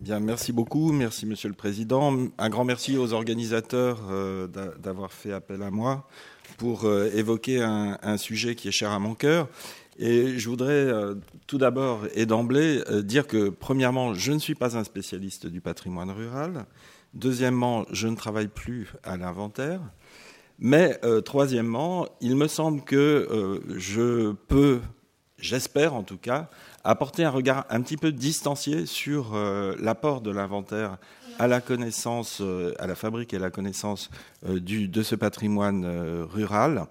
Bien, merci beaucoup. Merci, Monsieur le Président. Un grand merci aux organisateurs euh, d'avoir fait appel à moi pour euh, évoquer un, sujet qui est cher à mon cœur. Et je voudrais euh, tout d'abord et d'emblée dire que, premièrement, je ne suis pas un spécialiste du patrimoine rural. Deuxièmement, je ne travaille plus à l'inventaire. Mais troisièmement, il me semble que je peux, j'espère en tout cas, apporter un regard un petit peu distancié sur euh, l'apport de l'inventaire à la connaissance, euh, à la fabrique et à la connaissance euh, du, de ce patrimoine rural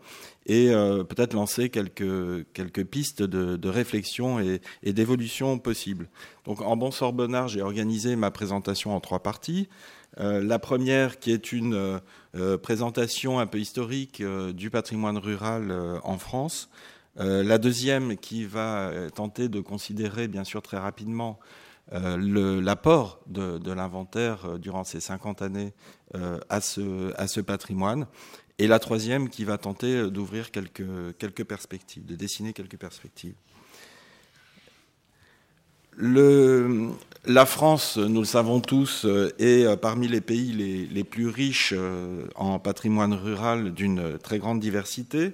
et peut-être lancer quelques, pistes de, réflexion et, d'évolution possibles. Donc en bon sorbonnard, j'ai organisé ma présentation en trois parties. la première qui est une présentation un peu historique du patrimoine rural en France, euh, la deuxième qui va euh, tenter de considérer, bien sûr, très rapidement euh, l'apport de, l'inventaire durant ces 50 années à, ce, patrimoine. Et la troisième qui va tenter d'ouvrir quelques, perspectives, de dessiner quelques perspectives. la France, nous le savons tous, est parmi les pays les plus riches en patrimoine rural d'une très grande diversité.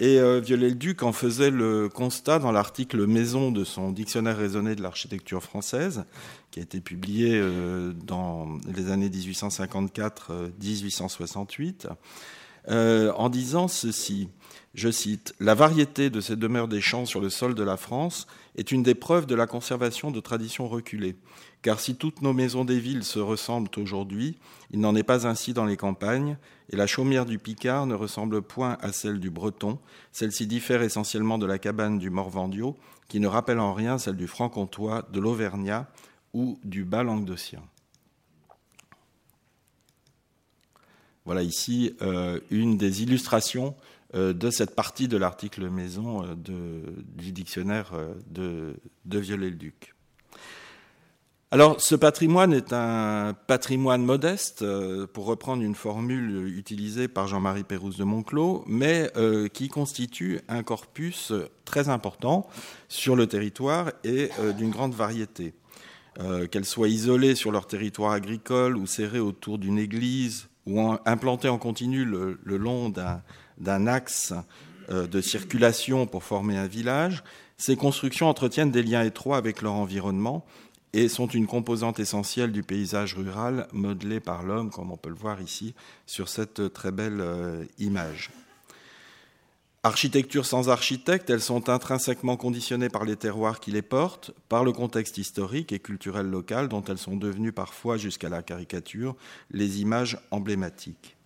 Et euh, Viollet-le-Duc en faisait le constat dans l'article Maison de son Dictionnaire raisonné de l'architecture française, qui a été publié euh, dans les années 1854-1868, euh, en disant ceci. Je cite La variété de ces demeures des champs sur le sol de la France est une des preuves de la conservation de traditions reculées. Car si toutes nos maisons des villes se ressemblent aujourd'hui, il n'en est pas ainsi dans les campagnes, et la chaumière du Picard ne ressemble point à celle du Breton. Celle-ci diffère essentiellement de la cabane du Morvandiau, qui ne rappelle en rien celle du Franc-Comtois, de l'Auvergnat ou du bas languedocien. Voilà ici euh, une des illustrations de cette partie de l'article maison euh, du dictionnaire de, de Viollet-le-Duc. Alors, ce patrimoine est un patrimoine modeste, euh, pour reprendre une formule utilisée par Jean-Marie Pérouse de Monclos, mais euh, qui constitue un corpus très important sur le territoire et euh, d'une grande variété. Qu'elle soit isolée sur leur territoire agricole ou serrée autour d'une église ou implantée en continu le long d'un axe de circulation pour former un village, ces constructions entretiennent des liens étroits avec leur environnement et sont une composante essentielle du paysage rural modelé par l'homme, comme on peut le voir ici sur cette très belle euh, image. Architecture sans architecte, elles sont intrinsèquement conditionnées par les terroirs qui les portent, par le contexte historique et culturel local dont elles sont devenues parfois jusqu'à la caricature les images emblématiques.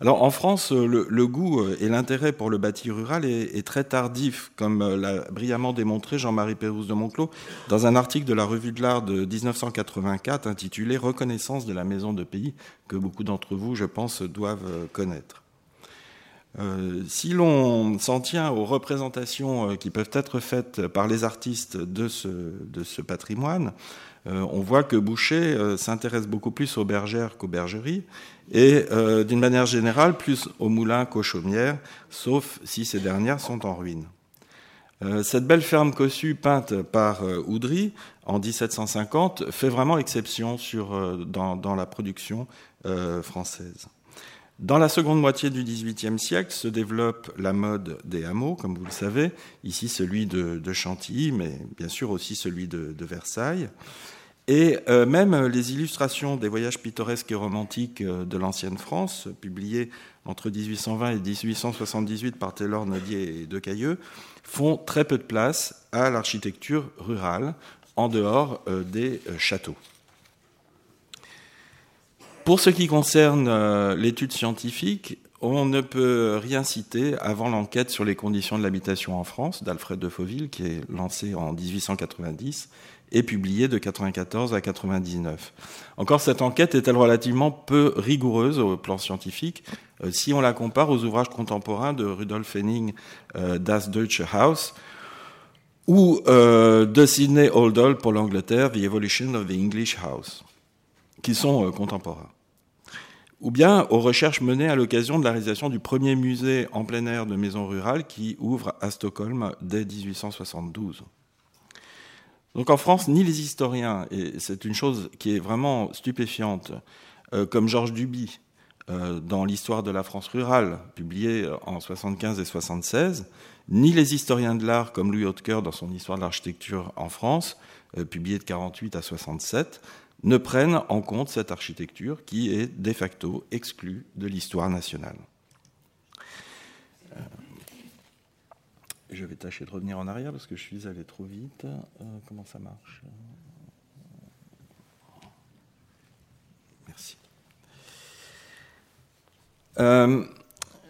Alors en France, euh, le, goût euh, et l'intérêt pour le bâti rural est, très tardif, comme euh, l'a brillamment démontré Jean-Marie Pérouse de Monclos dans un article de la Revue de l'Art de 1984 intitulé Reconnaissance de la maison de pays, que beaucoup d'entre vous, je pense, doivent connaître. si l'on s'en tient aux représentations qui peuvent être faites par les artistes de ce patrimoine, on voit que Boucher s'intéresse beaucoup plus aux bergères qu'aux bergeries et euh, d'une manière générale plus aux moulins qu'aux chaumières, sauf si ces dernières sont en ruine. Euh, cette belle ferme cossue peinte par euh, Oudry en 1750 fait vraiment exception dans, la production française. Dans la seconde moitié du XVIIIe siècle se développe la mode des hameaux, comme vous le savez, ici celui de, Chantilly, mais bien sûr aussi celui de Versailles. Et euh, même les illustrations des voyages pittoresques et romantiques euh, de l'ancienne France, publiées entre 1820 et 1878 par Taylor, Nodier et Decailleux, font très peu de place à l'architecture rurale, en dehors euh, des châteaux. Pour ce qui concerne l'étude scientifique, on ne peut rien citer avant l'enquête sur les conditions de l'habitation en France d'Alfred de Fauville, qui est lancée en 1890 et publiée de 94 à 99. Encore, cette enquête est-elle relativement peu rigoureuse au plan scientifique? Euh, si on la compare aux ouvrages contemporains de Rudolf Henning, euh, Das Deutsche Haus, ou euh, de Sidney Oldall pour l'Angleterre, The Evolution of the English House, qui sont contemporains ou bien aux recherches menées à l'occasion de la réalisation du premier musée en plein air de maisons rurales qui ouvre à Stockholm dès 1872. Donc en France, ni les historiens, et c'est une chose qui est vraiment stupéfiante, euh, comme Georges Duby, euh, dans l'histoire de la France rurale, publié en 75 et 76, ni les historiens de l'art, comme Louis Hautecoeur dans son Histoire de l'architecture en France, euh, publié de 48 à 67, ne prennent en compte cette architecture qui est de facto exclue de l'histoire nationale. Je vais tâcher de revenir en arrière parce que je suis allé trop vite. Euh, comment ça marche? Merci. Euh,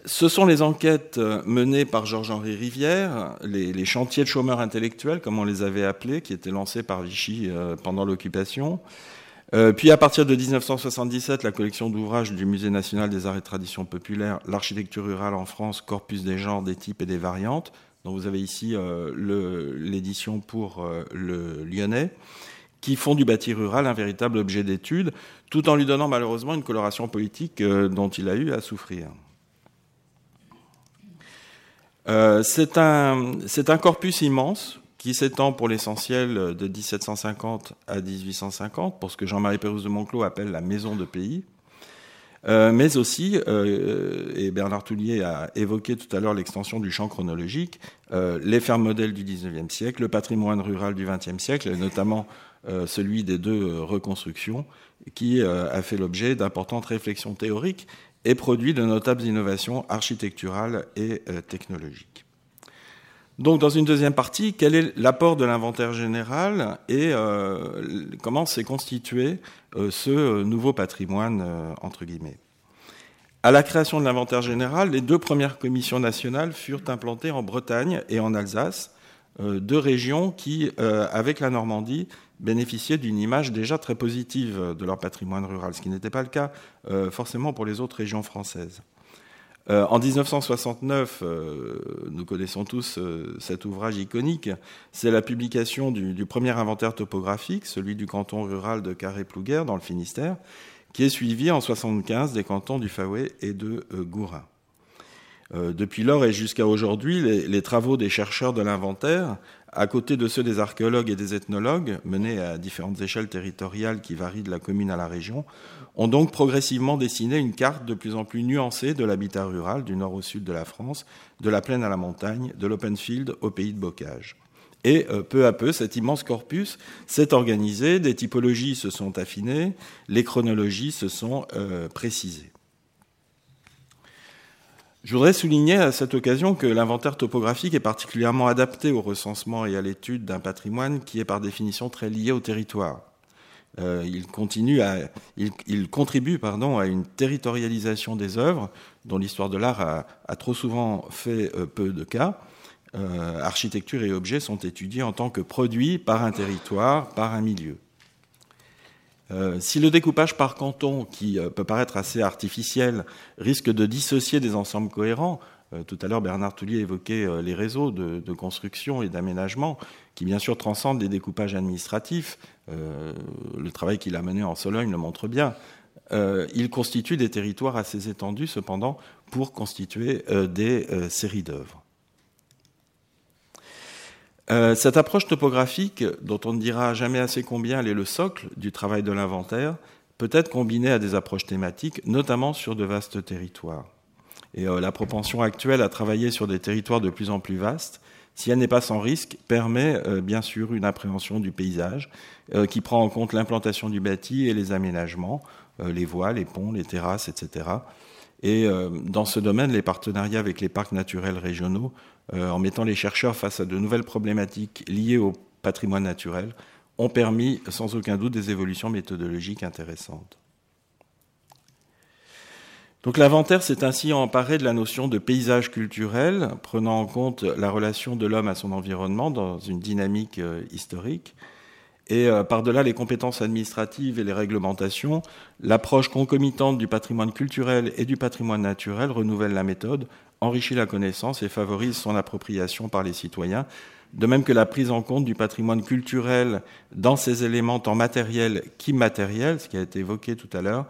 ce sont les enquêtes menées par Georges-Henri Rivière, les, chantiers de chômeurs intellectuels, comme on les avait appelés, qui étaient lancés par Vichy euh, pendant l'occupation. Puis à partir de 1977, la collection d'ouvrages du Musée national des arts et traditions populaires, l'architecture rurale en France, corpus des genres, des types et des variantes, donc vous avez ici euh, l'édition pour euh, le lyonnais, qui font du bâti rural un véritable objet d'étude, tout en lui donnant malheureusement une coloration politique euh, dont il a eu à souffrir. c'est un, corpus immense qui s'étend pour l'essentiel de 1750 à 1850, pour ce que Jean-Marie Pérouse de Monclos appelle la maison de pays. Euh, mais aussi, euh, et Bernard Toulier a évoqué tout à l'heure l'extension du champ chronologique, euh, les fermes modèles du XIXe siècle, le patrimoine rural du XXe siècle, et notamment celui des deux reconstructions, qui a fait l'objet d'importantes réflexions théoriques et produit de notables innovations architecturales et technologiques. Donc, dans une deuxième partie, quel est l'apport de l'inventaire général et comment s'est constitué euh, ce euh, nouveau patrimoine, euh, entre guillemets? À la création de l'inventaire général, les deux premières commissions nationales furent implantées en Bretagne et en Alsace, deux régions qui, avec la Normandie, bénéficiaient d'une image déjà très positive de leur patrimoine rural, ce qui n'était pas le cas forcément pour les autres régions françaises. En 1969, nous connaissons tous cet ouvrage iconique, c'est la publication du, premier inventaire topographique, celui du canton rural de Carré-Plouguer dans le Finistère, qui est suivi en 1975 des cantons du Faouet et de euh, Gourin. Euh, depuis lors et jusqu'à aujourd'hui, les, travaux des chercheurs de l'inventaire, à côté de ceux des archéologues et des ethnologues, menés à différentes échelles territoriales qui varient de la commune à la région, ont donc progressivement dessiné une carte de plus en plus nuancée de l'habitat rural du nord au sud de la France, de la plaine à la montagne, de l'open field au pays de bocage. Et euh, peu à peu, cet immense corpus s'est organisé, des typologies se sont affinées, les chronologies se sont euh, précisées. Je voudrais souligner à cette occasion que l'inventaire topographique est particulièrement adapté au recensement et à l'étude d'un patrimoine qui est par définition très lié au territoire. Euh, il, continue à, il, contribue pardon, à une territorialisation des œuvres dont l'histoire de l'art a, trop souvent fait peu de cas, euh, architecture et objets sont étudiés en tant que produits par un territoire, par un milieu. Euh, si le découpage par canton, qui euh, peut paraître assez artificiel, risque de dissocier des ensembles cohérents, tout à l'heure Bernard Toulier évoquait les réseaux de, de construction et d'aménagement, qui bien sûr transcendent les découpages administratifs, le travail qu'il a mené en Sologne le montre bien, il constitue des territoires assez étendus cependant pour constituer des séries d'œuvres. Euh, cette approche topographique, dont on ne dira jamais assez combien elle est le socle du travail de l'inventaire, peut être combinée à des approches thématiques, notamment sur de vastes territoires. Et euh, la propension actuelle à travailler sur des territoires de plus en plus vastes, si elle n'est pas sans risque, permet euh, bien sûr une appréhension du paysage qui prend en compte l'implantation du bâti et les aménagements, les voies, les ponts, les terrasses, etc. Et dans ce domaine, les partenariats avec les parcs naturels régionaux en mettant les chercheurs face à de nouvelles problématiques liées au patrimoine naturel, ont permis sans aucun doute des évolutions méthodologiques intéressantes. Donc l'inventaire s'est ainsi emparé de la notion de paysage culturel, prenant en compte la relation de l'homme à son environnement dans une dynamique euh, historique. Et euh, par-delà les compétences administratives et les réglementations, l'approche concomitante du patrimoine culturel et du patrimoine naturel renouvelle la méthode enrichit la connaissance et favorise son appropriation par les citoyens, de même que la prise en compte du patrimoine culturel dans ses éléments tant matériels qu'immatériels, ce qui a été évoqué tout à l'heure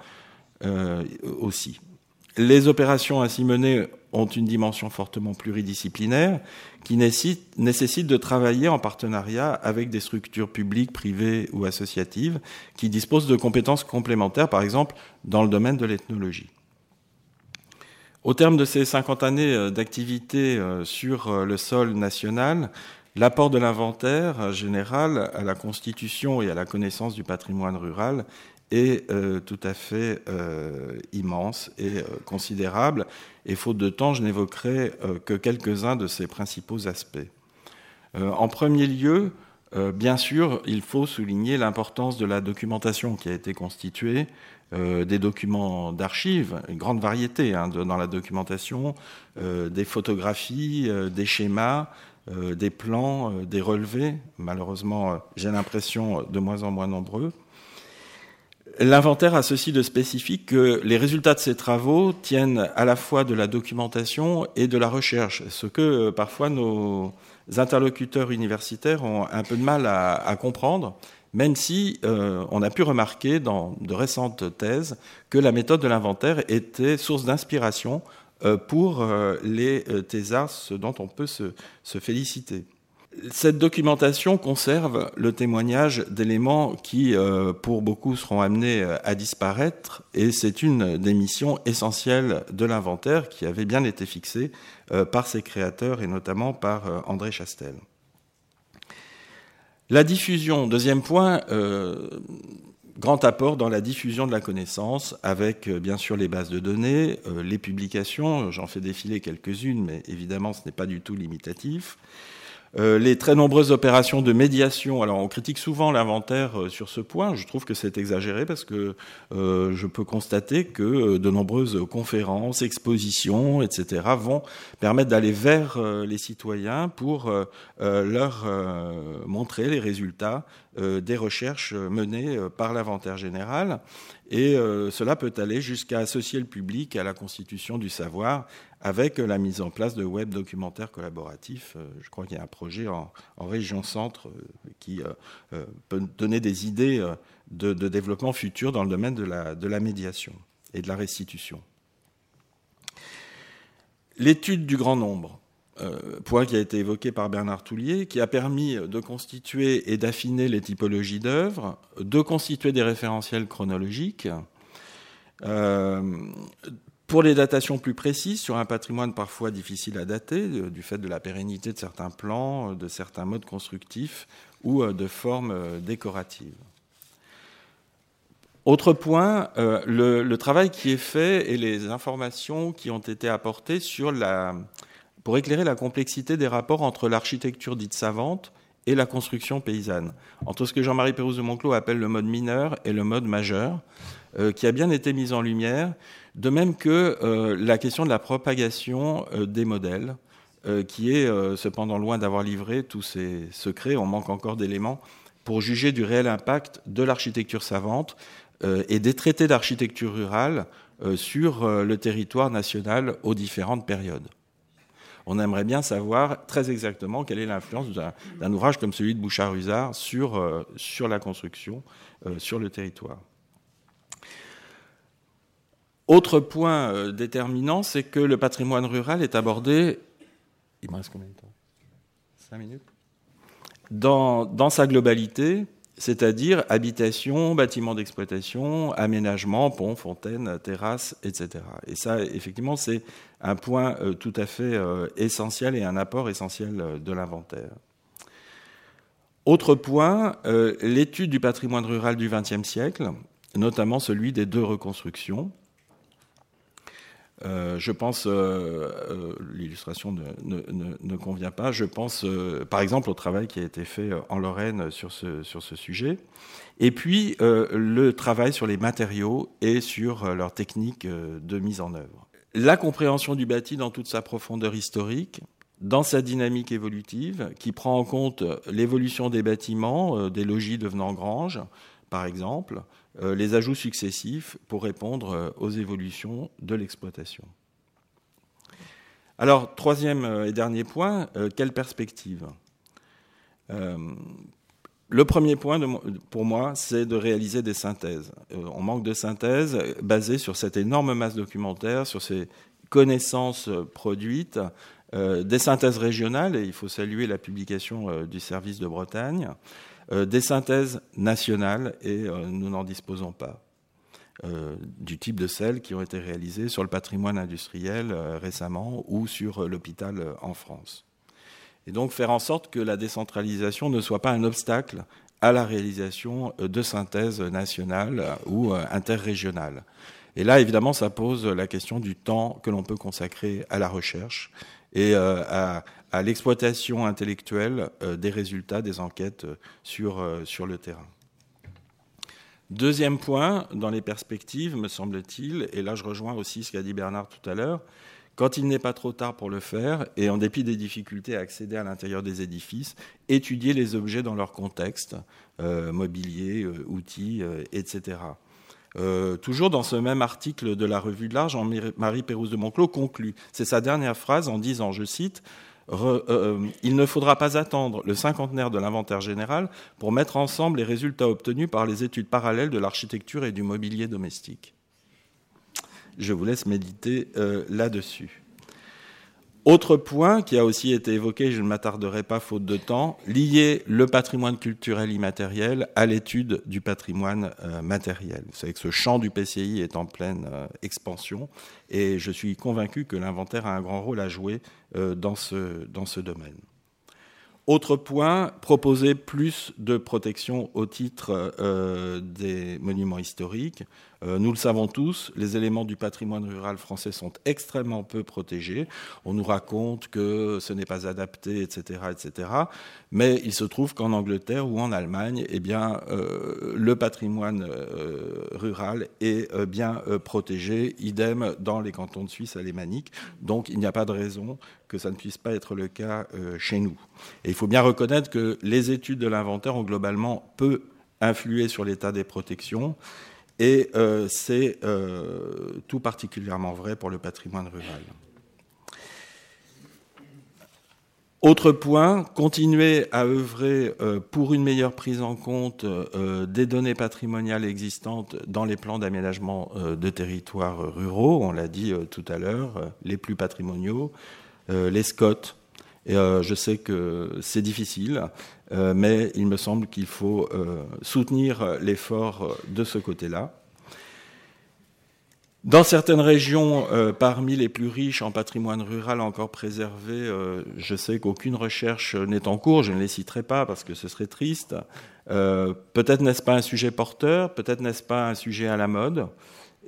euh, aussi. Les opérations ainsi menées ont une dimension fortement pluridisciplinaire qui nécessite, de travailler en partenariat avec des structures publiques, privées ou associatives qui disposent de compétences complémentaires, par exemple dans le domaine de l'ethnologie. Au terme de ces 50 années euh, d'activité euh, sur euh, le sol national, l'apport de l'inventaire général à la constitution et à la connaissance du patrimoine rural est euh, tout à fait euh, immense et euh, considérable. Et faute de temps, je n'évoquerai que quelques-uns de ses principaux aspects. en premier lieu, bien sûr, il faut souligner l'importance de la documentation qui a été constituée, des documents d'archives, une grande variété hein, dans la documentation, des photographies, des schémas, des plans, des relevés, malheureusement j'ai l'impression de moins en moins nombreux, L'inventaire a ceci de spécifique que les résultats de ces travaux tiennent à la fois de la documentation et de la recherche, ce que euh, parfois nos interlocuteurs universitaires ont un peu de mal à, comprendre, même si euh, on a pu remarquer dans de récentes thèses que la méthode de l'inventaire était source d'inspiration euh, pour les thésards, ce dont on peut se féliciter. Cette documentation conserve le témoignage d'éléments qui, euh, pour beaucoup, seront amenés euh, à disparaître, et c'est une des missions essentielles de l'inventaire qui avait bien été fixée euh, par ses créateurs et notamment par André Chastel. La diffusion, deuxième point, grand apport dans la diffusion de la connaissance avec bien sûr les bases de données, les publications, j'en fais défiler quelques-unes, mais évidemment ce n'est pas du tout limitatif. Euh, les très nombreuses opérations de médiation. Alors, on critique souvent l'inventaire euh, sur ce point. Je trouve que c'est exagéré parce que euh, je peux constater que de nombreuses conférences, expositions, etc., vont permettre d'aller vers les citoyens pour leur montrer les résultats des recherches menées par l'inventaire général. Et cela peut aller jusqu'à associer le public à la constitution du savoir avec la mise en place de web documentaires collaboratifs. Euh, je crois qu'il y a un projet en, région centre euh, qui euh, peut donner des idées de, développement futur dans le domaine de la, de la médiation et de la restitution. L'étude du grand nombre, point qui a été évoqué par Bernard Toulier, qui a permis de constituer et d'affiner les typologies d'œuvres, de constituer des référentiels chronologiques, pour les datations plus précises, sur un patrimoine parfois difficile à dater, du fait de la pérennité de certains plans, de certains modes constructifs ou euh, de formes euh, décoratives. Autre point, euh, le, travail qui est fait et les informations qui ont été apportées sur la, pour éclairer la complexité des rapports entre l'architecture dite savante et la construction paysanne, entre ce que Jean-Marie Pérouse de Monclos appelle le mode mineur et le mode majeur, qui a bien été mis en lumière de même que euh, la question de la propagation euh, des modèles, euh, qui est cependant loin d'avoir livré tous ses secrets, on manque encore d'éléments pour juger du réel impact de l'architecture savante et des traités d'architecture rurale sur le territoire national aux différentes périodes. On aimerait bien savoir très exactement quelle est l'influence d'un ouvrage comme celui de Bouchard-Husard sur, sur la construction, sur le territoire. Autre point euh, déterminant, c'est que le patrimoine rural est abordé. Il me reste combien de temps? Cinq minutes? Dans, sa globalité, c'est-à-dire habitation, bâtiments d'exploitation, aménagement, ponts, fontaines, terrasses, etc. Et ça, effectivement, c'est un point euh, tout à fait euh, essentiel et un apport essentiel de l'inventaire. Autre point, l'étude du patrimoine rural du XXe siècle, notamment celui des deux reconstructions, euh, je pense, euh, euh, l'illustration ne, convient pas, je pense par exemple au travail qui a été fait en Lorraine sur ce, sur ce sujet, et puis le travail sur les matériaux et sur leurs techniques de mise en œuvre. La compréhension du bâti dans toute sa profondeur historique, dans sa dynamique évolutive, qui prend en compte l'évolution des bâtiments, des logis devenant granges, par exemple, les ajouts successifs pour répondre euh, aux évolutions de l'exploitation. Alors, troisième euh, et dernier point, quelle perspective? Le premier point pour moi, c'est de réaliser des synthèses. on manque de synthèses basées sur cette énorme masse documentaire, sur ces connaissances produites, des synthèses régionales, et il faut saluer la publication du service de Bretagne, des synthèses nationales, et nous n'en disposons pas. Euh, du type de celles qui ont été réalisées sur le patrimoine industriel euh, récemment ou sur euh, l'hôpital en France. Et donc faire en sorte que la décentralisation ne soit pas un obstacle à la réalisation de synthèses nationales ou interrégionales. Et là, évidemment, ça pose la question du temps que l'on peut consacrer à la recherche et à, à l'exploitation intellectuelle des résultats des enquêtes sur, sur le terrain. Deuxième point, dans les perspectives, me semble-t-il, et là je rejoins aussi ce qu'a dit Bernard tout à l'heure, quand il n'est pas trop tard pour le faire, et en dépit des difficultés à accéder à l'intérieur des édifices, étudier les objets dans leur contexte, euh, mobilier, euh, outils, euh, etc. toujours dans ce même article de la revue de l'art, Jean-Marie Pérouse de Monclos conclut, c'est sa dernière phrase en disant, je cite, euh, euh, il ne faudra pas attendre le cinquantenaire de l'inventaire général pour mettre ensemble les résultats obtenus par les études parallèles de l'architecture et du mobilier domestique. Je vous laisse méditer euh, là-dessus. Autre point qui a aussi été évoqué, je ne m'attarderai pas faute de temps, lier le patrimoine culturel immatériel à l'étude du patrimoine euh, matériel. Vous savez que ce champ du PCI est en pleine euh, expansion et je suis convaincu que l'inventaire a un grand rôle à jouer euh, dans ce, dans ce domaine. Autre point, proposer plus de protection au titre des monuments historiques. Euh, nous le savons tous, les éléments du patrimoine rural français sont extrêmement peu protégés. On nous raconte que ce n'est pas adapté, etc., etc. Mais il se trouve qu'en Angleterre ou en Allemagne, eh bien, euh, le patrimoine euh, rural est bien protégé. Idem dans les cantons de Suisse alémanique. Donc, il n'y a pas de raison que ça ne puisse pas être le cas chez nous. Et il faut bien reconnaître que les études de l'inventaire ont globalement peu influé sur l'état des protections. Et euh, c'est euh, tout particulièrement vrai pour le patrimoine rural. Autre point, continuer à œuvrer euh, pour une meilleure prise en compte des données patrimoniales existantes dans les plans d'aménagement de territoires ruraux, on l'a dit tout à l'heure, les plus patrimoniaux, les SCOT. Et je sais que c'est difficile, euh, mais il me semble qu'il faut euh, soutenir l'effort de ce côté-là. Dans certaines régions, euh, parmi les plus riches en patrimoine rural encore préservé, je sais qu'aucune recherche n'est en cours, je ne les citerai pas parce que ce serait triste. peut-être n'est-ce pas un sujet porteur, peut-être n'est-ce pas un sujet à la mode,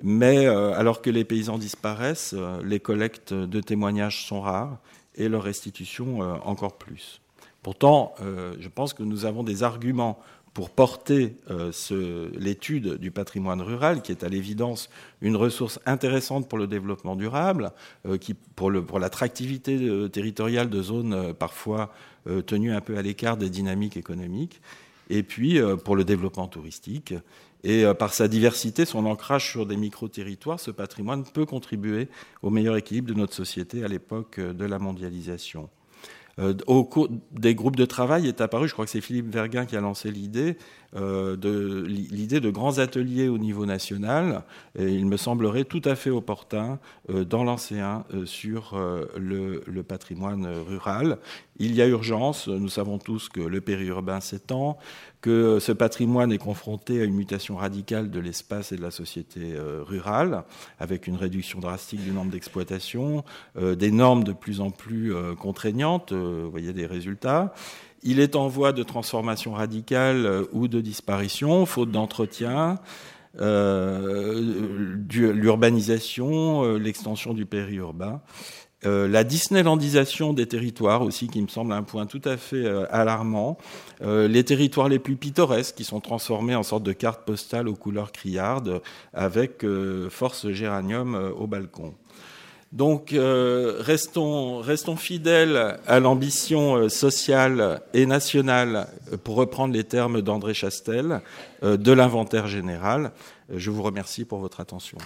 mais alors que les paysans disparaissent, les collectes de témoignages sont rares et leur restitution encore plus. Pourtant, euh, je pense que nous avons des arguments pour porter euh, l'étude du patrimoine rural, qui est à l'évidence une ressource intéressante pour le développement durable, euh, pour l'attractivité territoriale de zones parfois tenues un peu à l'écart des dynamiques économiques, et puis pour le développement touristique. Et par sa diversité, son ancrage sur des micro-territoires, ce patrimoine peut contribuer au meilleur équilibre de notre société à l'époque de la mondialisation. Euh, au cours des groupes de travail est apparu, je crois que c'est Philippe Verguin qui a lancé l'idée, euh, de l'idée de grands ateliers au niveau national. Et il me semblerait tout à fait opportun euh, dans l'ancien sur le, patrimoine rural. Il y a urgence. Nous savons tous que le périurbain s'étend, que ce patrimoine est confronté à une mutation radicale de l'espace et de la société euh, rurale, avec une réduction drastique du nombre d'exploitations, euh, des normes de plus en plus euh, contraignantes, vous voyez des résultats. Il est en voie de transformation radicale ou de disparition, faute d'entretien. l'urbanisation, l'extension du périurbain. Euh, la Disneylandisation des territoires aussi, qui me semble un point tout à fait euh, alarmant. Euh, les territoires les plus pittoresques qui sont transformés en sorte de carte postale aux couleurs criardes avec force géranium au balcon. Donc restons, restons, fidèles à l'ambition sociale et nationale, pour reprendre les termes d'André Chastel, de l'inventaire général. Je vous remercie pour votre attention.